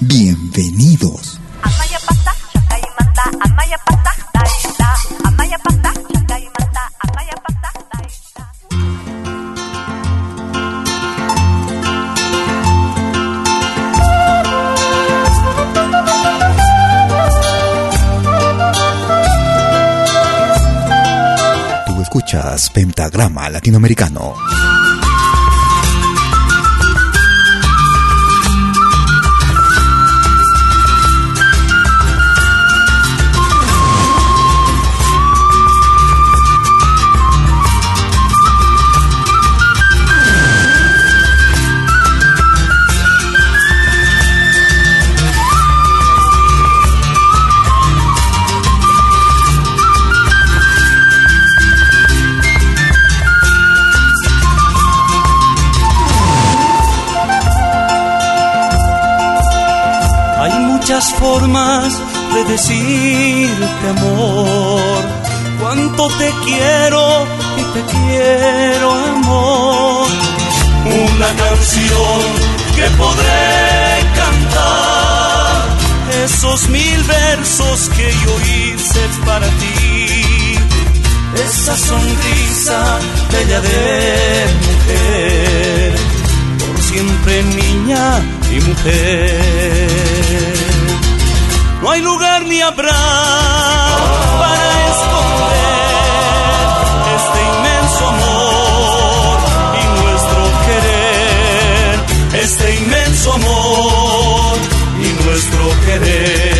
Bienvenidos. Tú escuchas Pentagrama Latinoamericano. Decirte amor, cuánto te quiero y te quiero amor. Una canción que podré cantar, esos mil versos que yo hice para ti, esa sonrisa bella de mujer, por siempre niña y mujer. No hay lugar ni habrá para esconder este inmenso amor y nuestro querer, este inmenso amor y nuestro querer.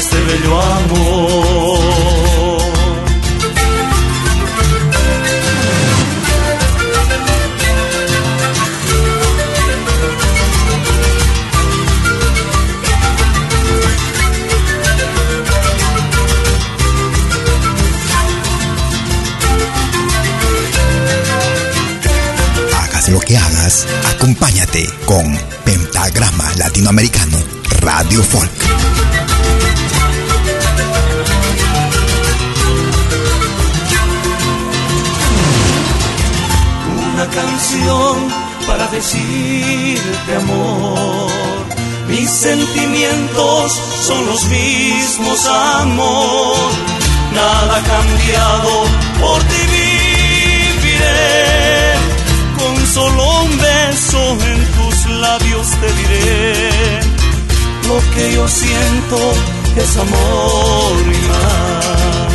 Este. Hagas lo que hagas, acompáñate con Pentagrama Latinoamericano, Radio Folk. Para decirte amor. Mis sentimientos son los mismos, amor. Nada ha cambiado, por ti viviré. Con solo un beso en tus labios te diré. Lo que yo siento es amor y más.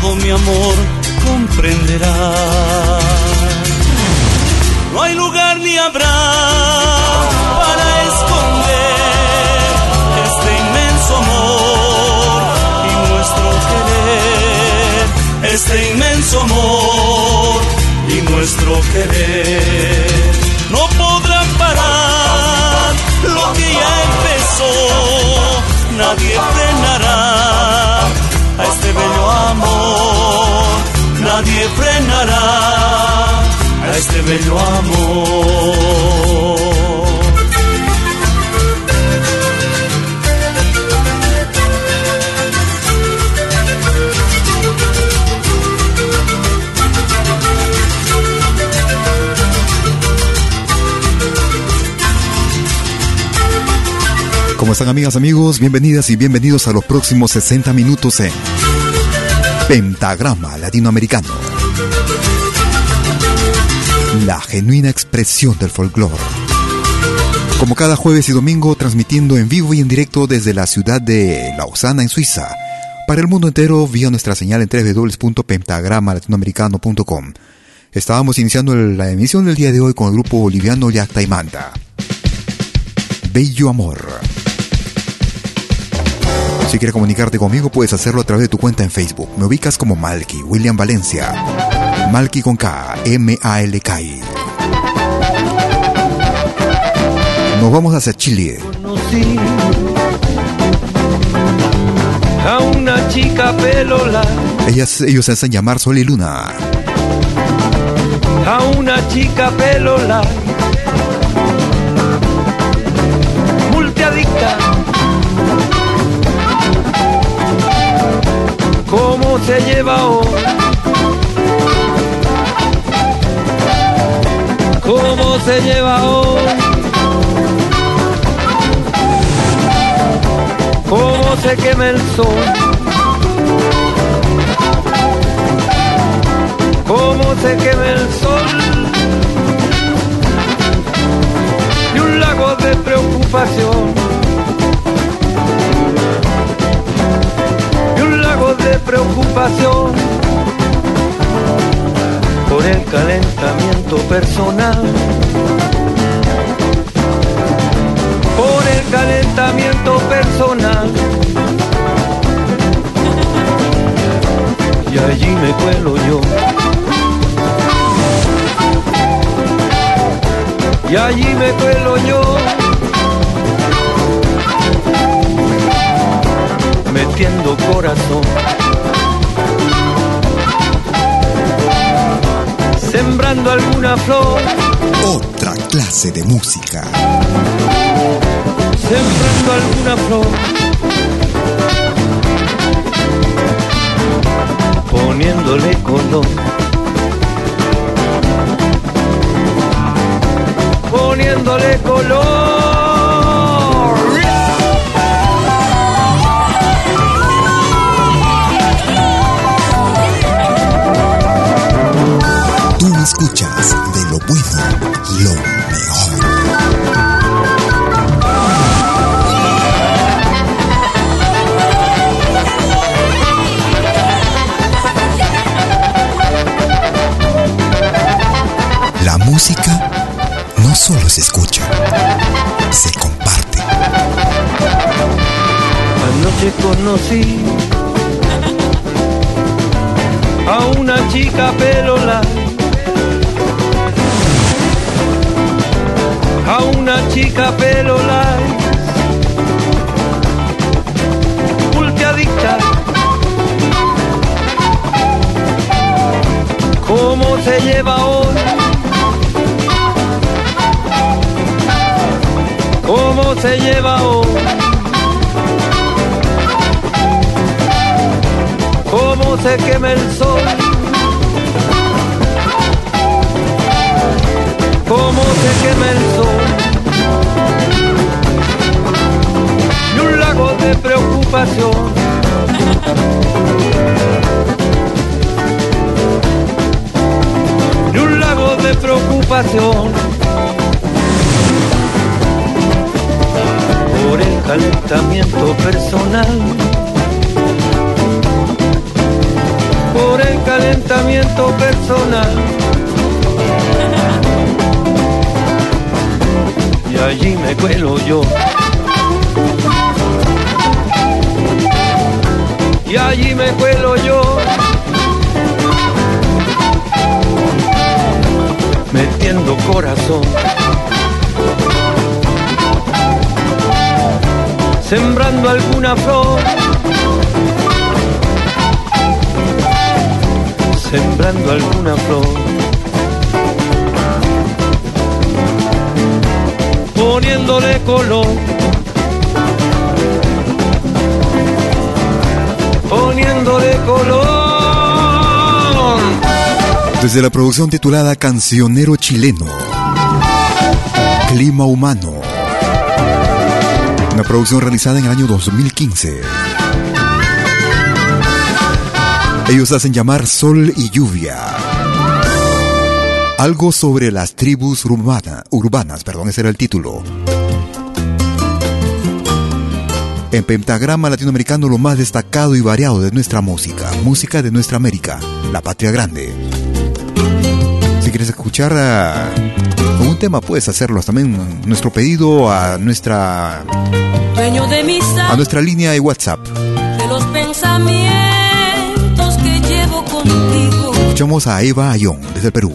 Todo mi amor comprenderás. No hay lugar ni habrá para esconder este inmenso amor y nuestro querer, este inmenso amor y nuestro querer. Este bello. ¿Cómo están amigas, amigos? Bienvenidas y bienvenidos a los próximos 60 minutos en Pentagrama Latinoamericano. La genuina expresión del folclore. Como cada jueves y domingo, transmitiendo en vivo y en directo desde la ciudad de Lausana, en Suiza, para el mundo entero vía nuestra señal en www.pentagramalatinoamericano.com. Estábamos iniciando la emisión del día de hoy con el grupo boliviano Yacta y Manta. Bello Amor. Si quieres comunicarte conmigo, puedes hacerlo a través de tu cuenta en Facebook. Me ubicas como Malky, William Valencia. Malky con K, M-A-L-K. Nos vamos hacia Chile. a una chica pelola. Ellas, ellos se hacen llamar Sol y Luna. A una chica pelola. Multiadicta cómo se lleva hoy. ¿Cómo se lleva hoy? ¿Cómo se quema el sol? ¿Cómo se quema el sol? Y un lago de preocupación de preocupación por el calentamiento personal. Por el calentamiento personal. Y allí me cuelo yo. Y allí me cuelo yo. metiendo corazón. Sembrando alguna flor. Otra clase de música. Sembrando alguna flor. Poniéndole color. Poniéndole color. Anoche conocí a una chica pelola a una chica pelo light, multiadicta. ¿Cómo se lleva hoy? ¿Cómo se lleva hoy? Se quema el sol? cómo se quema el sol. Y un lago de preocupación. Y un lago de preocupación. Por el calentamiento personal. Por el calentamiento personal allí me cuelo yo. Y allí me cuelo yo. Metiendo corazón. Sembrando alguna flor. sembrando alguna flor. Poniéndole color. Poniéndole color. Desde la producción titulada Cancionero Chileno. Clima Humano. Una producción realizada en el año 2015 ellos hacen llamar Sol y Lluvia. Algo sobre las tribus urbanas, perdón, ese era el título. En Pentagrama Latinoamericano lo más destacado y variado de nuestra música, música de nuestra América, la patria grande. Si quieres escuchar a un tema puedes hacerlo también nuestro pedido a nuestra a nuestra línea de WhatsApp. De los pensamientos. Escuchamos a Eva Ayón desde Perú.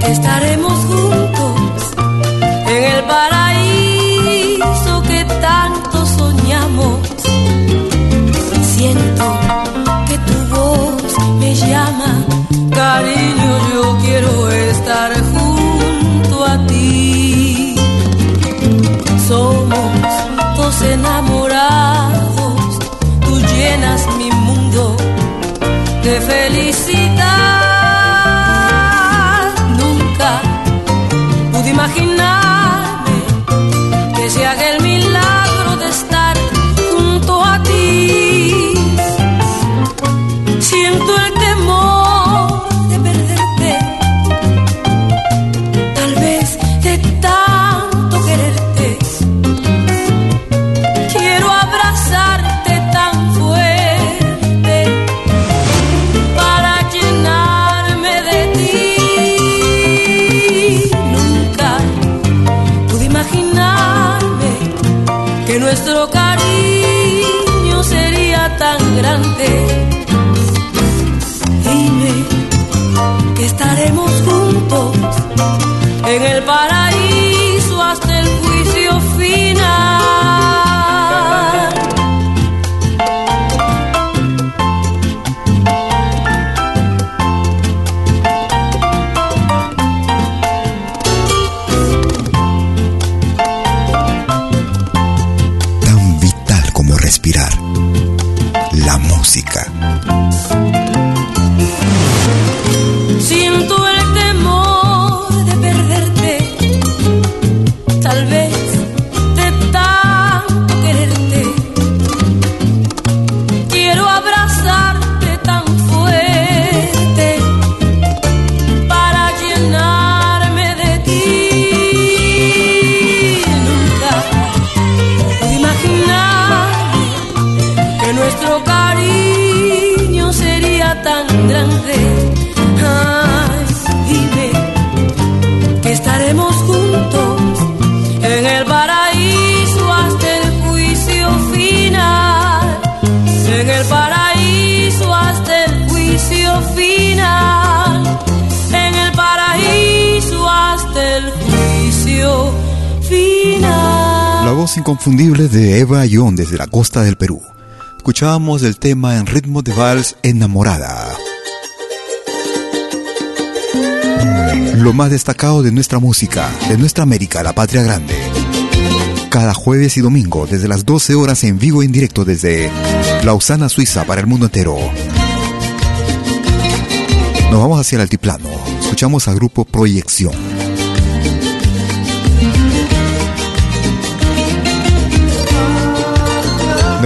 Que estaremos de Eva Ayón desde la costa del Perú escuchábamos el tema en ritmo de vals Enamorada. Lo más destacado de nuestra música, de nuestra América, la patria grande. Cada jueves y domingo, desde las 12 horas en vivo en directo desde Lausana, Suiza, para el mundo entero. Nos vamos hacia el altiplano. Escuchamos al grupo Proyección.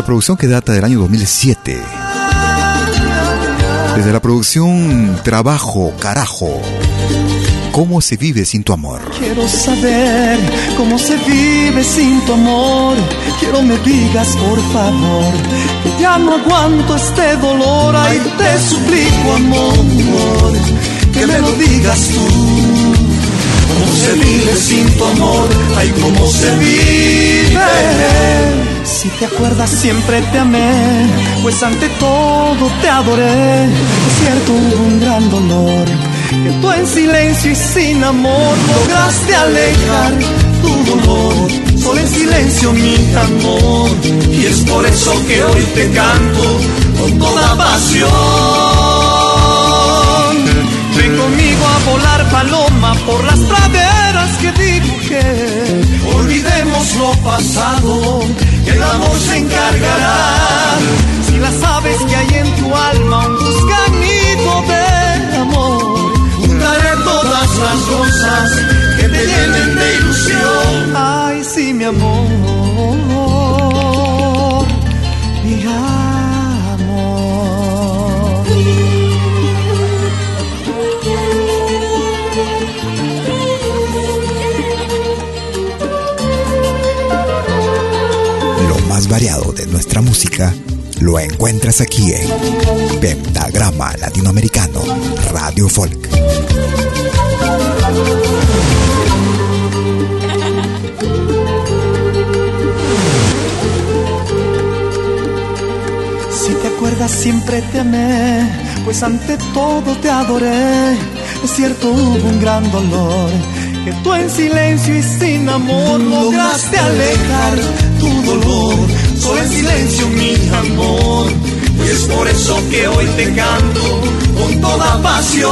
Producción que data del año 2007. Desde la producción Trabajo, Carajo. ¿Cómo se vive sin tu amor? Quiero saber cómo se vive sin tu amor. Quiero me digas por favor que ya no aguanto este dolor. Ay, te suplico amor que me lo digas tú. ¿Cómo se vive sin tu amor? Ay, cómo se vive. Si te acuerdas siempre te amé, pues ante todo te adoré. Es cierto, hubo un gran dolor, que tú en silencio y sin amor lograste alejar tu dolor. Solo en silencio mi amor, y es por eso que hoy te canto con toda pasión. Ven conmigo a volar paloma por las praderas que dibujé pasado, el amor se encargará. Si las aves que hay en tu alma un variado de nuestra música lo encuentras aquí en Pentagrama Latinoamericano Radio Folk. Si te acuerdas siempre te amé, pues ante todo te adoré. Es cierto hubo un gran dolor que tú en silencio y sin amor lograste alejar tu dolor. Solo en silencio, mi amor. Y es por eso que hoy te canto con toda pasión.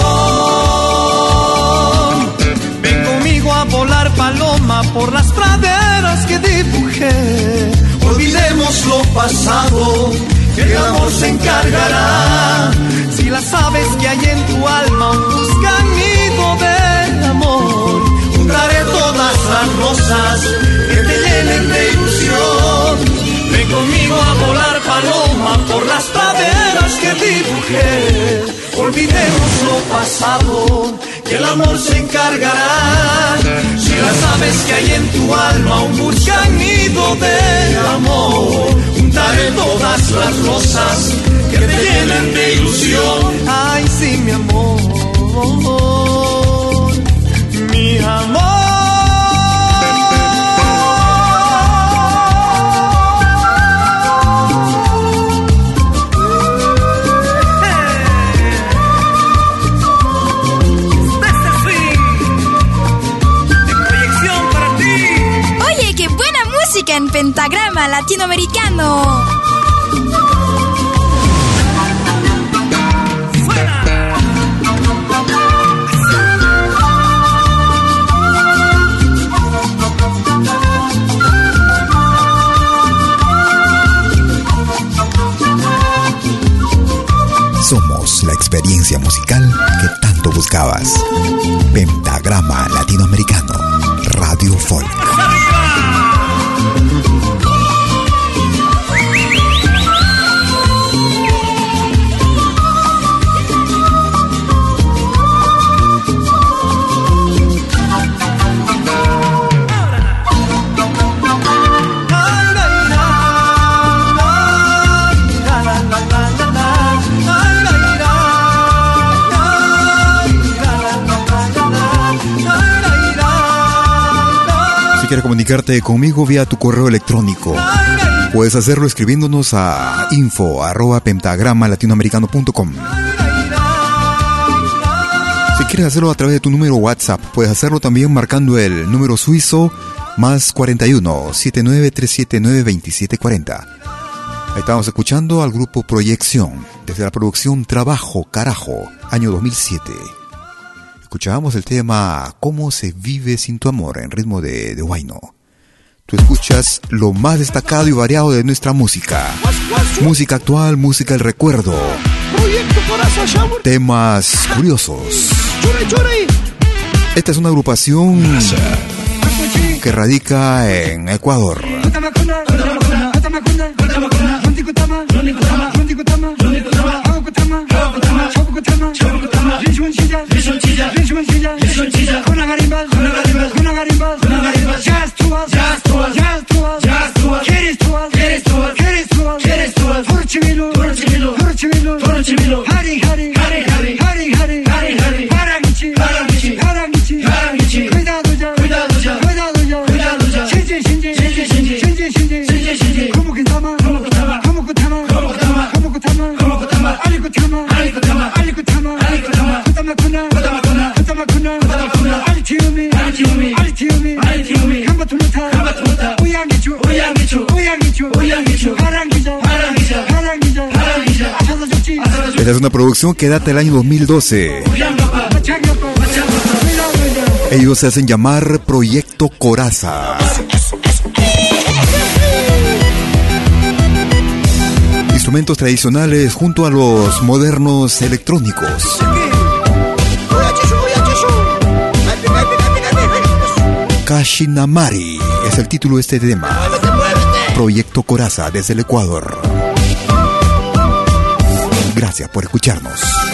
Ven conmigo a volar paloma por las praderas que dibujé. Olvidemos lo pasado, que el amor se encargará. Si las aves que hay en tu alma buscan nido de Daré todas las rosas que te llenen de ilusión. Ven conmigo a volar paloma por las praderas que dibujé. Olvidemos lo pasado, que el amor se encargará. Si las aves que hay en tu alma aún buscan nido de amor, juntaré todas las rosas que te llenen de ilusión. Ay, sí, mi amor en pentagrama latinoamericano. La experiencia musical que tanto buscabas. Pentagrama Latinoamericano, Radio Folk. Quieres comunicarte conmigo vía tu correo electrónico, puedes hacerlo escribiéndonos a info arroba pentagrama latinoamericano.com. Si quieres hacerlo a través de tu número WhatsApp, puedes hacerlo también marcando el número suizo más 41 79 2740. Ahí estamos escuchando al grupo Proyección desde la producción Trabajo Carajo, año 2007. Escuchábamos el tema Cómo se vive sin tu amor en ritmo de, de Huayno. Tú escuchas lo más destacado y variado de nuestra música. Música actual, música del recuerdo. Temas curiosos. Esta es una agrupación que radica en Ecuador. Hurry, hurry, hurry, hurry, hurry. Esta es una producción que data del año 2012. Ellos se hacen llamar Proyecto Coraza. Instrumentos tradicionales junto a los modernos electrónicos. Kashinamari es el título de este tema. Proyecto Coraza desde el Ecuador. Gracias por escucharnos.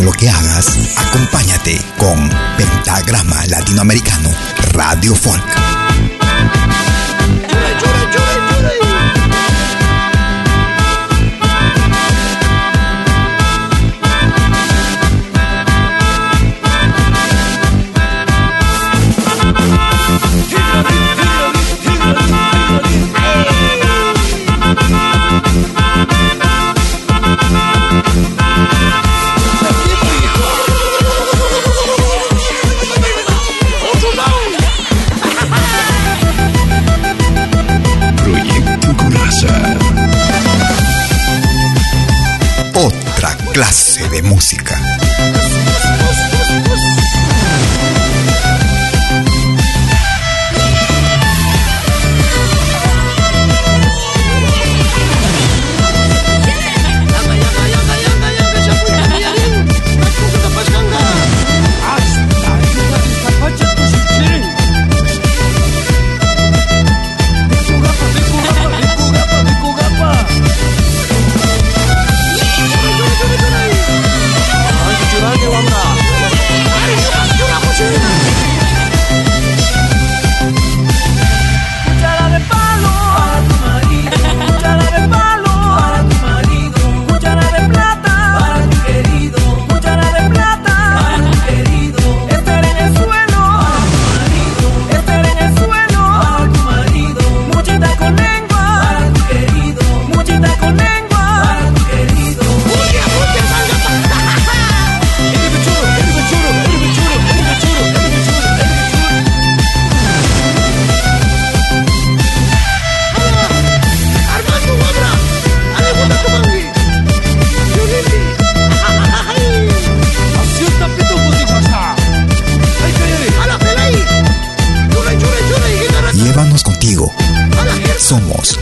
Lo que hagas, acompáñate con Pentagrama Latinoamericano Radio Folk.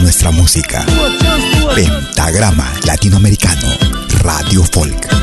nuestra música. Pentagrama Latinoamericano, Radio Folk.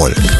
Radio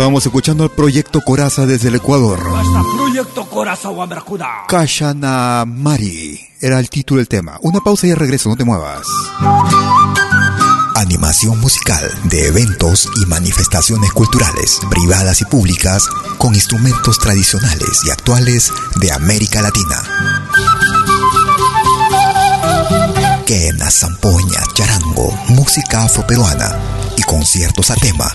Estábamos escuchando el proyecto Coraza desde el Ecuador. Proyecto. Kashana Mari era el título del tema. Una pausa y regreso, no te muevas. Animación musical de eventos y manifestaciones culturales, privadas y públicas, con instrumentos tradicionales y actuales de América Latina. Quena, zampoña, charango, música afroperuana y conciertos a tema.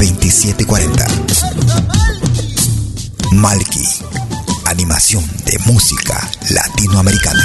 2740. Malki, animación de música latinoamericana.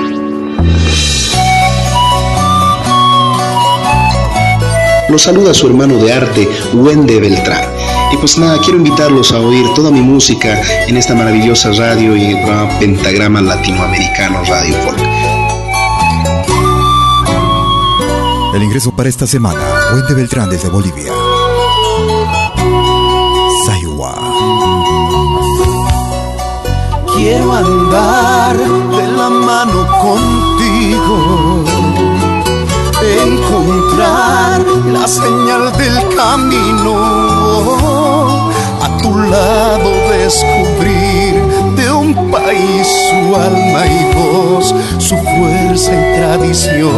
Los saluda su hermano de arte, Wende Beltrán. Y pues nada, quiero invitarlos a oír toda mi música en esta maravillosa radio y en el programa Pentagrama Latinoamericano Radio Folk. El ingreso para esta semana, Wende Beltrán desde Bolivia. Saiwa. Quiero andar de la mano contigo, encontrar la señal del camino, a tu lado descubrir de un país su alma y voz, su fuerza y tradición.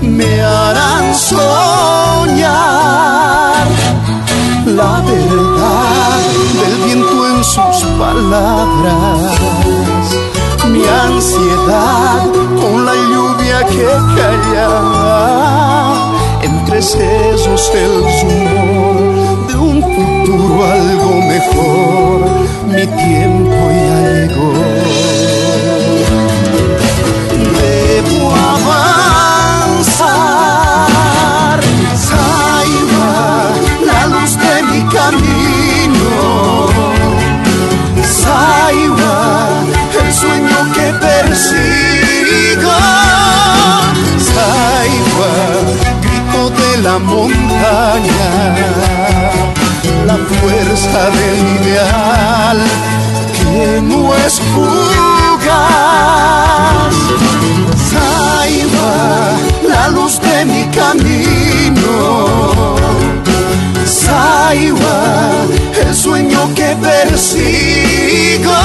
Me harán soñar la verdad palabras, mi ansiedad con la lluvia que calla, entre sesos el rumor de un futuro algo mejor, mi tiempo ya llegó. La montaña, la fuerza del ideal que no es fugaz. Saiba, la luz de mi camino. Saiba, el sueño que persigo.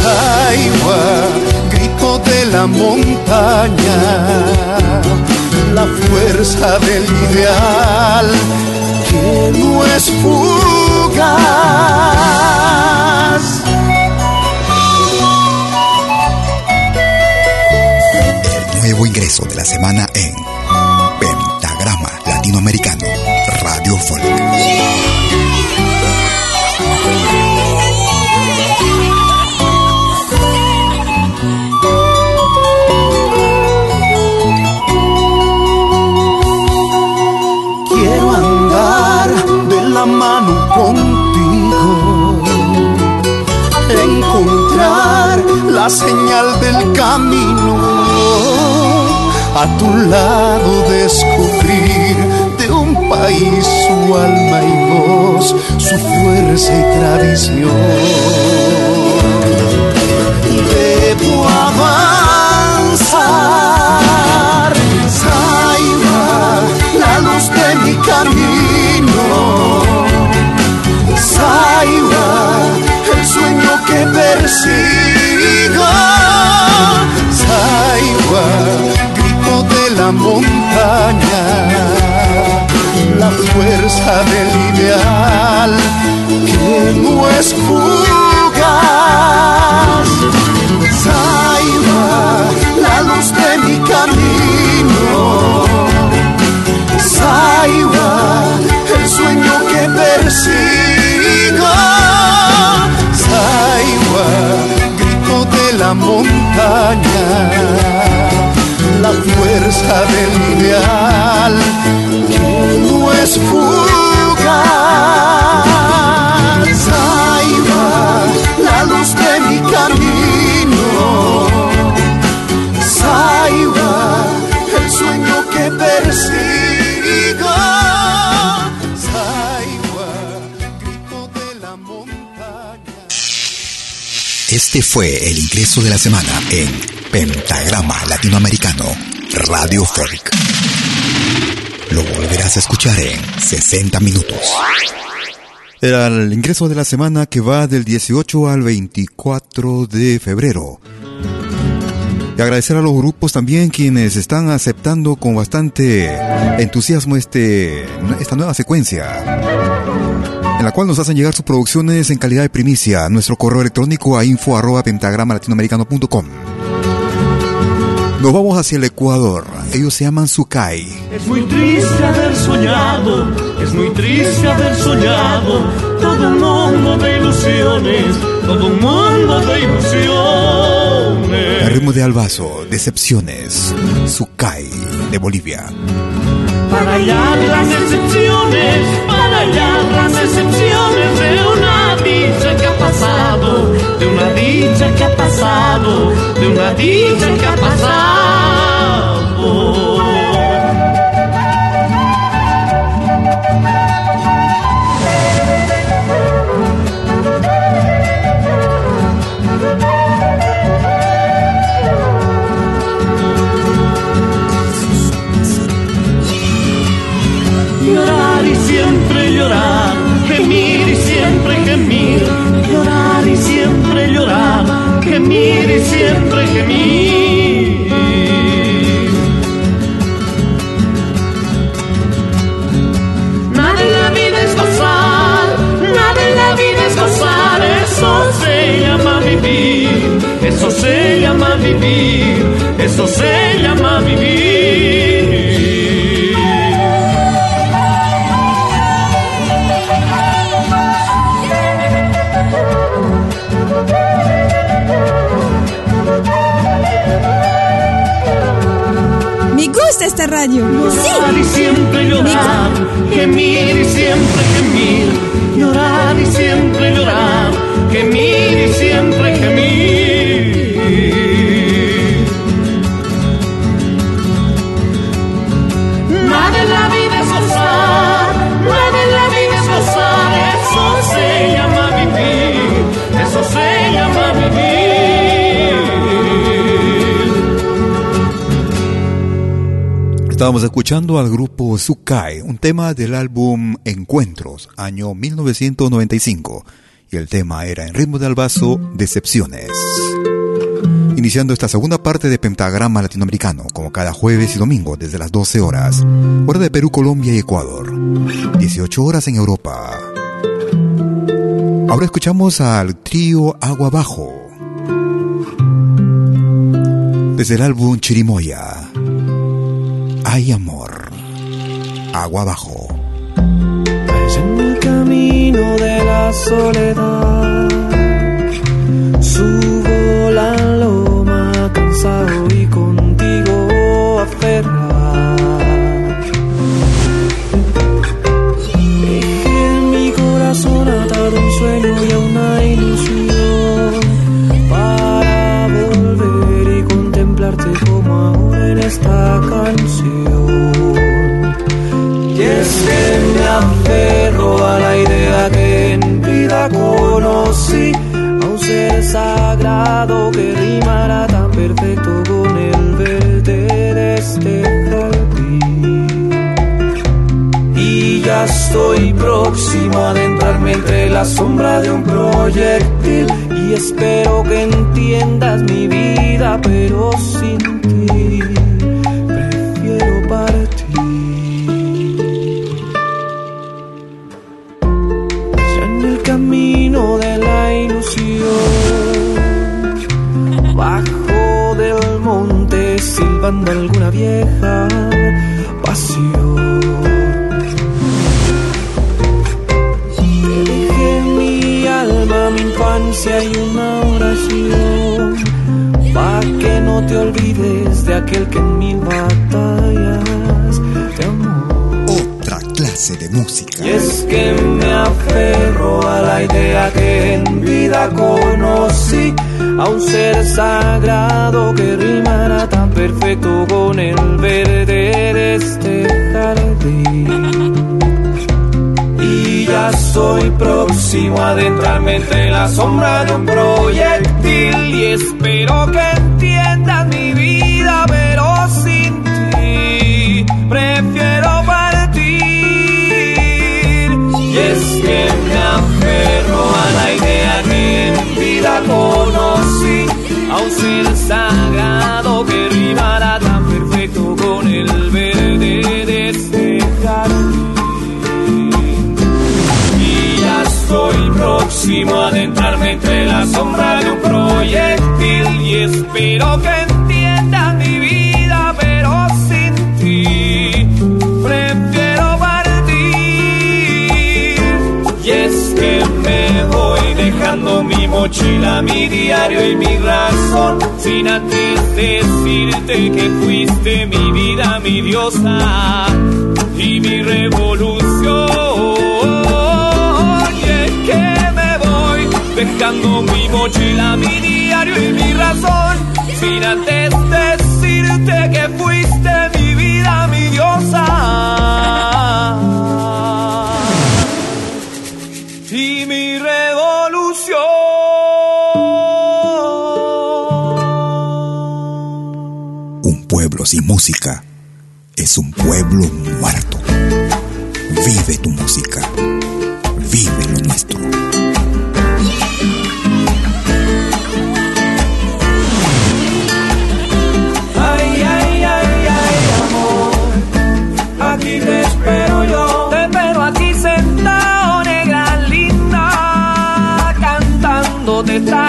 Saiba, grito de la montaña, la fuerza del ideal que no es fugaz. El nuevo ingreso de la semana en a tu lado descubrir de un país su alma y voz, su fuerza y tradición. Debo avanzar, Saiba, la luz de mi camino. Saiba, el sueño que persigo. Grito montaña, la fuerza del ideal que no es fugaz. La luz de mi camino. Saiba, el sueño que persigo. Saiba, grito de la montaña, la fuerza del ideal que no es fugaz. Saiba, la luz de mi camino. Saiba, el sueño que persigo. Saiba, grito de la montaña. Este fue el ingreso de la semana en Pentagrama Latinoamericano Radio Folk. Lo volverás a escuchar en 60 minutos. Era el ingreso de la semana que va del 18 al 24 de febrero. Y agradecer a los grupos también quienes están aceptando con bastante entusiasmo este, esta nueva secuencia. En la cual nos hacen llegar sus producciones en calidad de primicia. Nuestro correo electrónico a info arroba pentagrama latinoamericano.com. Nos vamos hacia el Ecuador. Ellos se llaman Sukai. Es muy triste haber soñado, es muy triste haber soñado todo un mundo de ilusiones, todo un mundo de ilusiones. El ritmo de Albazo, Decepciones. Sukai de Bolivia. Para hallar las excepciones, para hallar las excepciones de una pasado, de una dicha que ha pasado, de una dicha que ha pasado. y siempre gemir. Nada en la vida es gozar, nada en la vida es gozar, eso se llama vivir, eso se llama vivir. Esta radio. Llorar y siempre llorar, gemir y siempre gemir, llorar y siempre llorar, gemir y siempre Estábamos escuchando al grupo Sukai, un tema del álbum Encuentros, año 1995, y el tema era en ritmo de albazo, Decepciones. Iniciando esta segunda parte de Pentagrama Latinoamericano, como cada jueves y domingo desde las 12 horas, hora de Perú, Colombia y Ecuador, 18 horas en Europa. Ahora escuchamos al trío Agua Bajo, desde el álbum Chirimoya. Hay amor. Agua abajo. en el camino de la soledad. Subo la loma cansado y contigo aferrado. Dejé en mi corazón atado un sueño y a una conocí a un ser sagrado que rimará tan perfecto con el verde de este jardín. Y ya estoy próximo a adentrarme entre la sombra de un proyectil y espero que entiendas mi vida, pero sin camino de la ilusión, bajo del monte silbando alguna vieja pasión. Te dejé mi alma, mi infancia y una oración, pa' que no te olvides de aquel que en mil batallas Y es que me aferro a la idea que en vida conocí a un ser sagrado que rimará tan perfecto con el verde de este jardín. Y ya soy próximo a adentrarme entre la sombra de un proyectil y espero que entiendas mi vida, pero vida conocí a un ser sagrado que rimará tan perfecto con el verde de este jardín. Y ya estoy próximo a adentrarme entre la sombra de un proyectil y espero que dejando mi mochila, mi diario y mi razón, sin antes decirte que fuiste mi vida, mi diosa y mi revolución. Y es que me voy dejando mi mochila, mi diario y mi razón, sin antes decirte que fuiste mi vida, mi diosa. Sin música es un pueblo muerto. Vive tu música. Vive lo nuestro. Ay, ay, ay, ay, amor. Aquí te espero yo. Te espero aquí sentado, negra linda, cantándote esta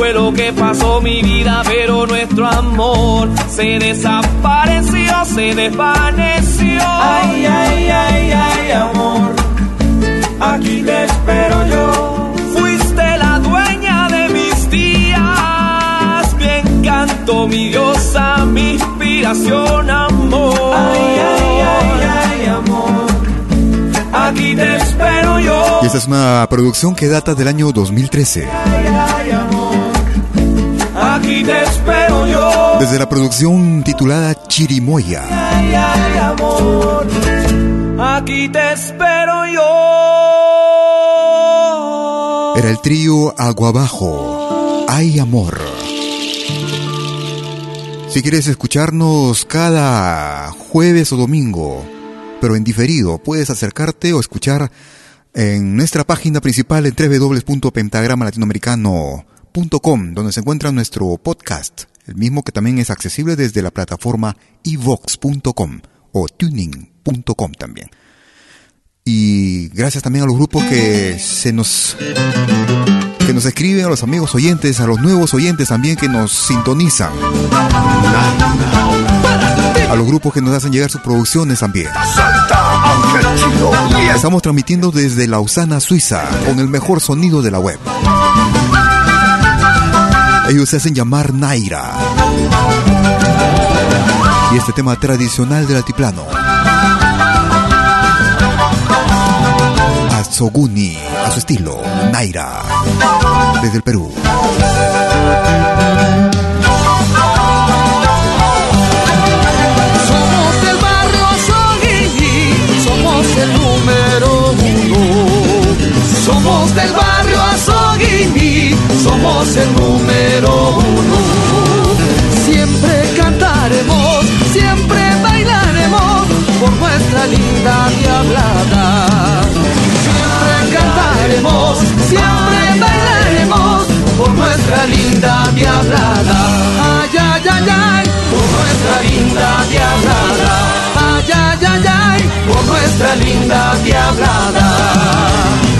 fue lo que pasó mi vida, pero nuestro amor se desapareció, se desvaneció. Ay, ay, ay, ay, amor, aquí te espero yo. Fuiste la dueña de mis días, mi encanto, mi diosa, mi inspiración, amor. Ay, ay, ay, ay, amor, aquí te espero yo. Y esta es una producción que data del año 2013. Ay, ay, amor, aquí te espero yo. Desde la producción titulada Chirimoya. Ay, ay, amor, Aquí te espero yo. Era el trío Agua Abajo. Ay amor. Si quieres escucharnos cada jueves o domingo, pero en diferido, puedes acercarte o escuchar en nuestra página principal en www.pentagramalatinoamericano.com, donde se encuentra nuestro podcast, el mismo que también es accesible desde la plataforma evox.com o tuning.com también. Y gracias también a los grupos que se nos que nos escriben, a los amigos oyentes, a los nuevos oyentes también que nos sintonizan. A los grupos que nos hacen llegar sus producciones también. Estamos transmitiendo desde Lausana, Suiza, con el mejor sonido de la web. Ellos se hacen llamar Naira. Y este tema tradicional del altiplano. Azoguni, a su estilo, Naira, desde el Perú. Somos del barrio Azoguini, somos el número uno. Somos del barrio Azoguini, somos el número uno. Siempre cantaremos, siempre bailaremos por nuestra linda diablada. Siempre cantaremos, siempre bailaremos por nuestra linda diablada. Ay, ay, ay, ay, por nuestra linda diablada. Ay, ay, ay, ay, por nuestra linda diablada.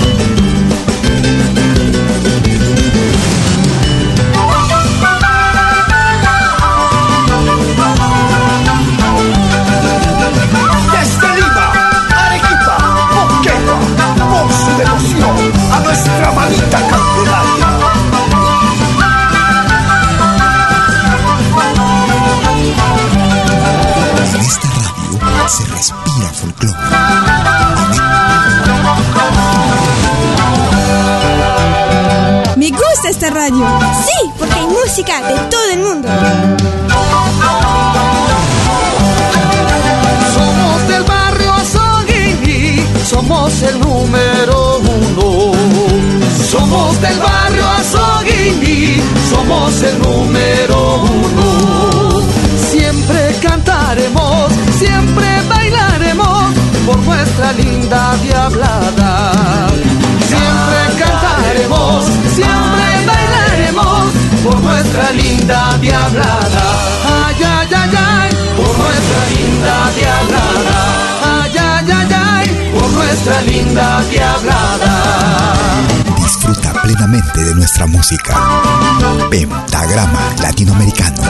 Folclore. Me gusta esta radio. Sí, porque hay música de todo el mundo. Somos del barrio Azoguini, somos el número uno. Somos del barrio Azoguini, somos el número uno. Por nuestra linda diablada. Siempre cantaremos, siempre bailaremos por nuestra linda diablada. Ay, ay, ay, ay, por nuestra linda diablada. Ay, ay, ay, ay, por nuestra linda diablada. Disfruta plenamente de nuestra música. Pentagrama Latinoamericano.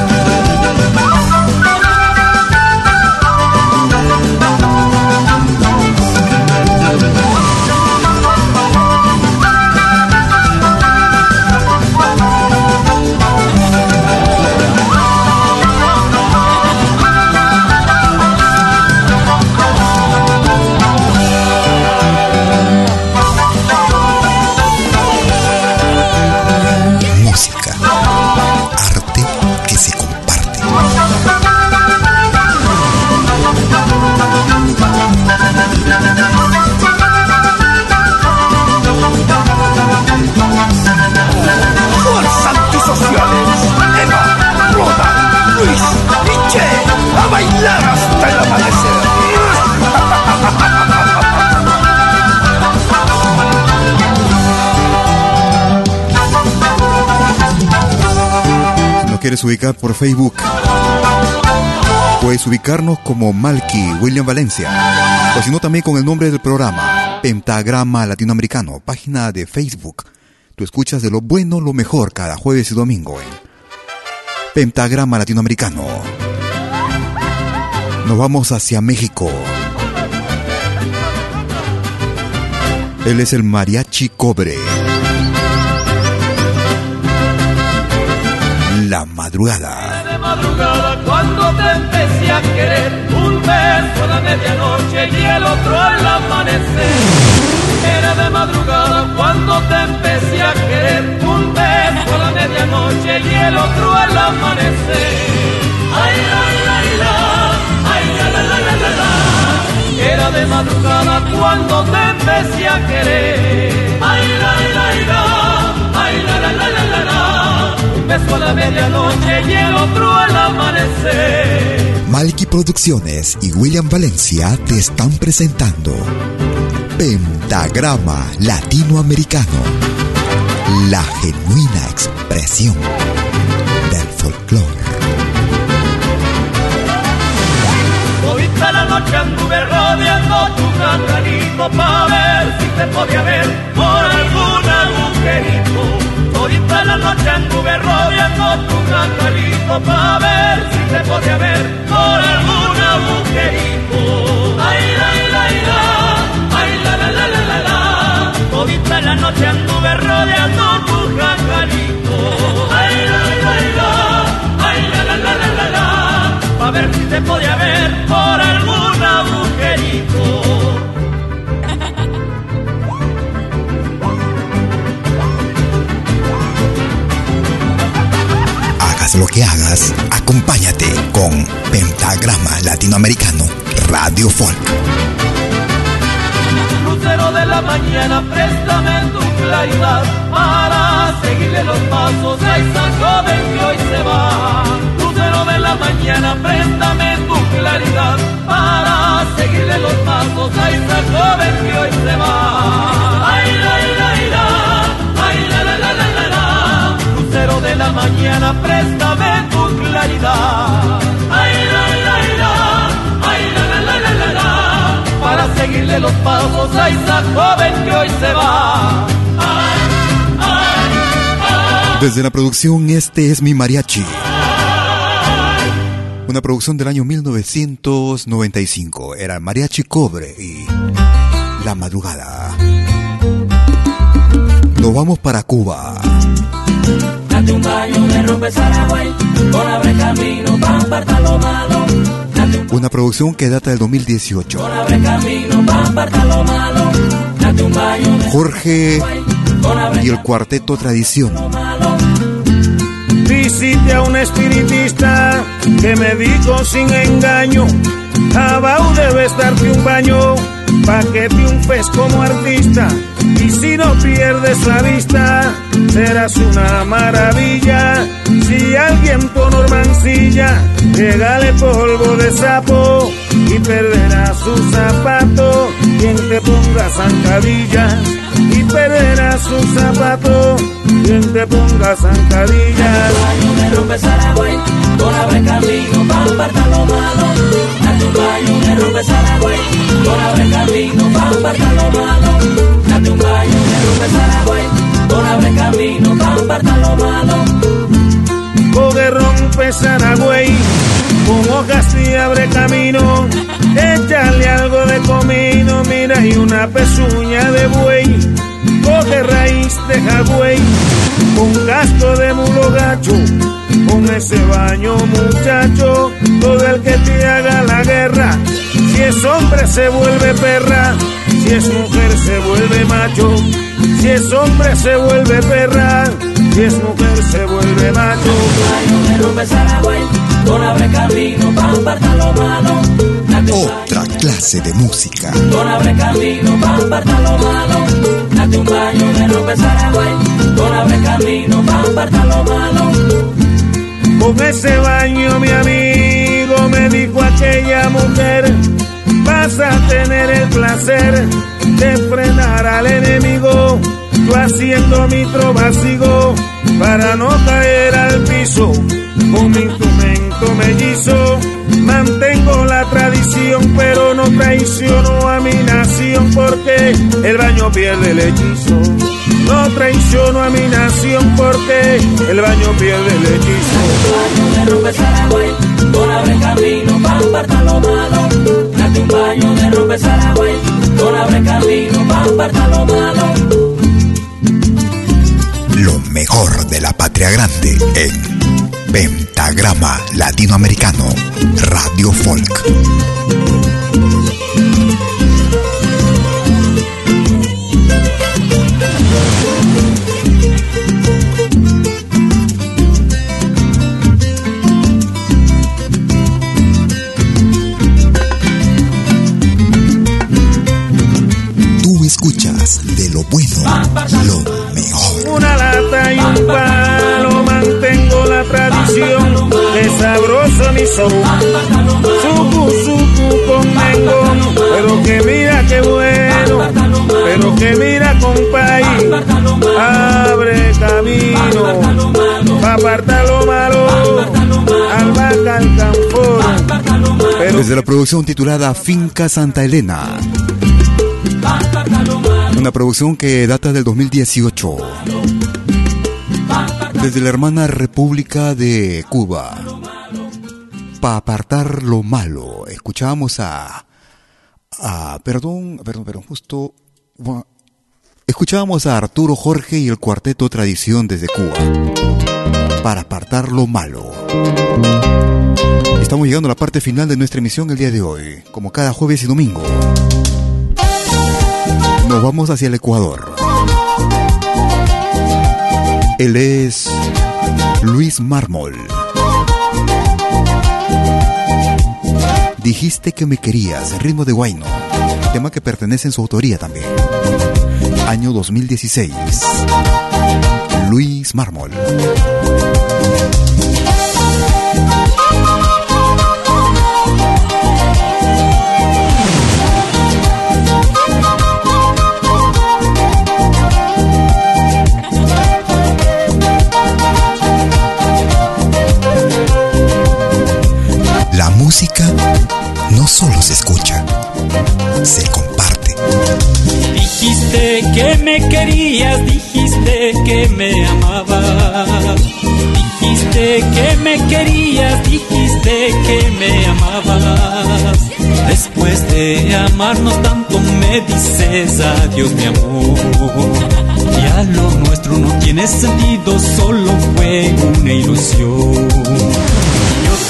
Quieres ubicar por Facebook, puedes ubicarnos como Malky William Valencia, o si no también con el nombre del programa, Pentagrama Latinoamericano, página de Facebook. Tú escuchas de lo bueno, lo mejor cada jueves y domingo en Pentagrama Latinoamericano. Nos vamos hacia México. Él es el Mariachi Cobre. La madrugada. De madrugada cuando te empecé a querer, un beso a la medianoche y el otro al amanecer. Era de madrugada cuando te empecé a querer, un beso a la medianoche y el otro al amanecer. Ay, ay, ay, la, ay, la, la, la, la, la. Era de madrugada cuando te empecé a querer. Ay, la, la, la, ay, la, la, la, la, beso a la medianoche y el otro al amanecer. Malky Producciones y William Valencia te están presentando Pentagrama Latinoamericano, la genuina expresión del folclore. Todita la noche anduve rodeando tu cantarito pa' ver si te podía ver por algún agujerito. Todita la noche anduve rodeando tu cantarito pa' ver si te podía ver por algún agujerito. Ay, la, la, la, ay, la, la, la, la, la, la. Todita la noche anduve rodeando tu cantarito. Ay, la, la, la, ay, la, la, la, la, la, la. Pa' ver si te podía ver lo que hagas, acompáñate con Pentagrama Latinoamericano Radio Folk. Lucero de la mañana, préstame tu claridad para seguirle los pasos a esa joven que hoy se va. Lucero de la mañana, préstame tu claridad para seguirle los pasos a esa joven que hoy se va. Ay, la, mañana, préstame tu claridad. Ay, la, la, la, ay, la, la, la, la, la, la. Para seguirle los pasos a esa joven que hoy se va. Desde la producción Este es mi mariachi. Una producción del año 1995. Era Mariachi Cobre y La Madrugada. Nos vamos para Cuba. Date un baño de rompe Saragüey, por abre camino, pa' apartar lo malo. Un Una producción que data del 2018. por abre camino, pa' apartar lo malo. Date un baño de Jorge y el cuarteto Tradición. Visité a un espiritista que me dijo sin engaño, Abau debes darte un baño pa' que triunfes como artista. Y si no pierdes la vista, serás una maravilla. Si alguien tu honor mancilla, llegale polvo de sapo y perderá su zapato. Quien te ponga zancadillas y perderá su zapato. Quien te ponga zancadillas. de rompe Saragüey, por abre camino, pa' apartar lo malo. Un baño de rompe Saragüey, por abre camino, pa' apartar lo malo. Date un baño de rompe Saragüey, por abre camino, pa' apartar lo malo. Coge rompe Saragüey, con hojas y abre camino. Échale algo de comino, mira, y una pezuña de buey. Coge raíz de jagüey, con gasto de mulo gacho. Con ese baño, muchacho, todo el que te haga la guerra. Si es hombre, se vuelve perra. Si es mujer, se vuelve macho. Si es hombre, se vuelve perra. Si es mujer, se vuelve macho. Otra clase de música. Con ese baño, mi amigo, me dijo aquella mujer, vas a tener el placer de frenar al enemigo. Yo haciendo mi trova sigo para no caer al piso. con instrumento mellizo. Mantengo la tradición, pero no traiciono a mi nación porque el baño pierde el hechizo. No traiciono a mi nación porque el baño pierde el hechizo. Date un baño de rompe Saragüey, con abre camino pa' apartar lo malo. Lo mejor de la patria grande en Pentagrama Latinoamericano, Radio Folk. Lo mejor. Una lata y un palo, mantengo la tradición. Es sabroso mi son. Suku, suku con mengo. Pero que mira qué bueno. Pero que mira compay. Abre camino. Pa' apartar lo malo. Albahaca al canforo. Desde la producción titulada Finca Santa Elena. Una producción que data del 2018. Desde la hermana República de Cuba. Para apartar lo malo. Escuchábamos a. a perdón, perdón, perdón, justo. Escuchábamos a Arturo Jorge y el cuarteto Tradición desde Cuba. Para apartar lo malo. Estamos llegando a la parte final de nuestra emisión el día de hoy, como cada jueves y domingo. Nos vamos hacia el Ecuador. Él es Luis Mármol. Dijiste que me querías, ritmo de Guayno, tema que pertenece en su autoría también. Año 2016. Luis Mármol. Música no solo se escucha, se comparte. Dijiste que me querías, dijiste que me amabas. Dijiste que me querías, dijiste que me amabas. Después de amarnos tanto me dices adiós mi amor. Ya lo nuestro no tiene sentido, solo fue una ilusión.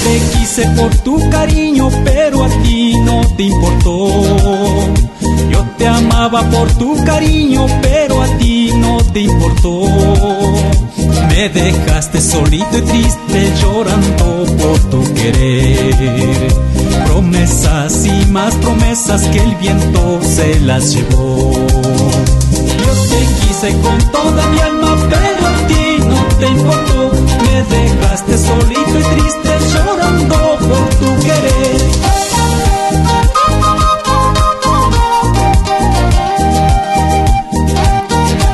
Te quise por tu cariño, pero a ti no te importó. Yo te amaba por tu cariño, pero a ti no te importó. Me dejaste solito y triste llorando por tu querer. Promesas y más promesas que el viento se las llevó. Yo te quise con toda mi alma, pero a ti dejaste solito y triste llorando por tu querer.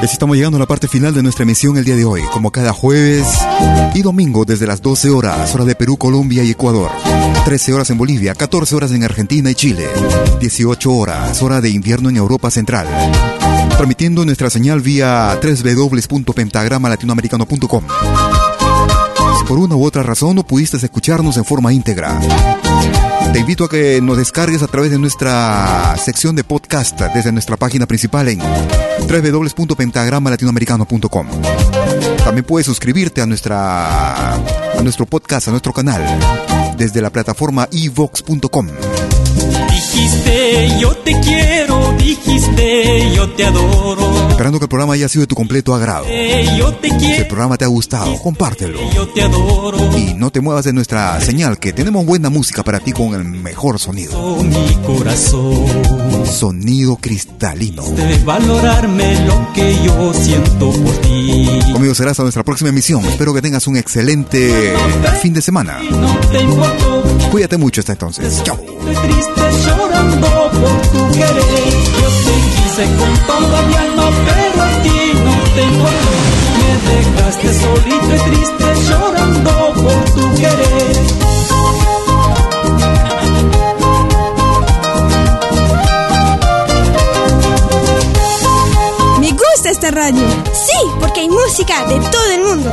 Estamos llegando a la parte final de nuestra emisión el día de hoy, como cada jueves y domingo desde las 12 horas, hora de Perú, Colombia y Ecuador. 13 horas en Bolivia, 14 horas en Argentina y Chile, 18 horas, hora de invierno en Europa Central. Transmitiendo nuestra señal vía www.pentagramalatinoamericano.com. Si por una u otra razón no pudiste escucharnos en forma íntegra, te invito a que nos descargues a través de nuestra sección de podcast desde nuestra página principal en www.pentagramalatinoamericano.com. También puedes suscribirte a nuestra a nuestro podcast, a nuestro canal desde la plataforma evox.com. Dijiste yo te quiero, dijiste yo te adoro. Esperando que el programa haya sido de tu completo agrado. Yo te Si el quiero, programa te ha gustado, compártelo. yo te adoro. Y no te muevas de nuestra señal, que tenemos buena música para ti con el mejor sonido. Mi corazón Sonido cristalino. de valorarme lo que yo siento por ti. Conmigo será hasta nuestra próxima emisión. Espero que tengas un excelente fin de semana. No te importó, Cuídate mucho hasta entonces. Chao. triste llorando por tu querer. Yo te quise con toda mi alma, pero a ti no tengo Me dejaste solito y triste llorando por tu querer. esta radio. Sí, porque hay música de todo el mundo.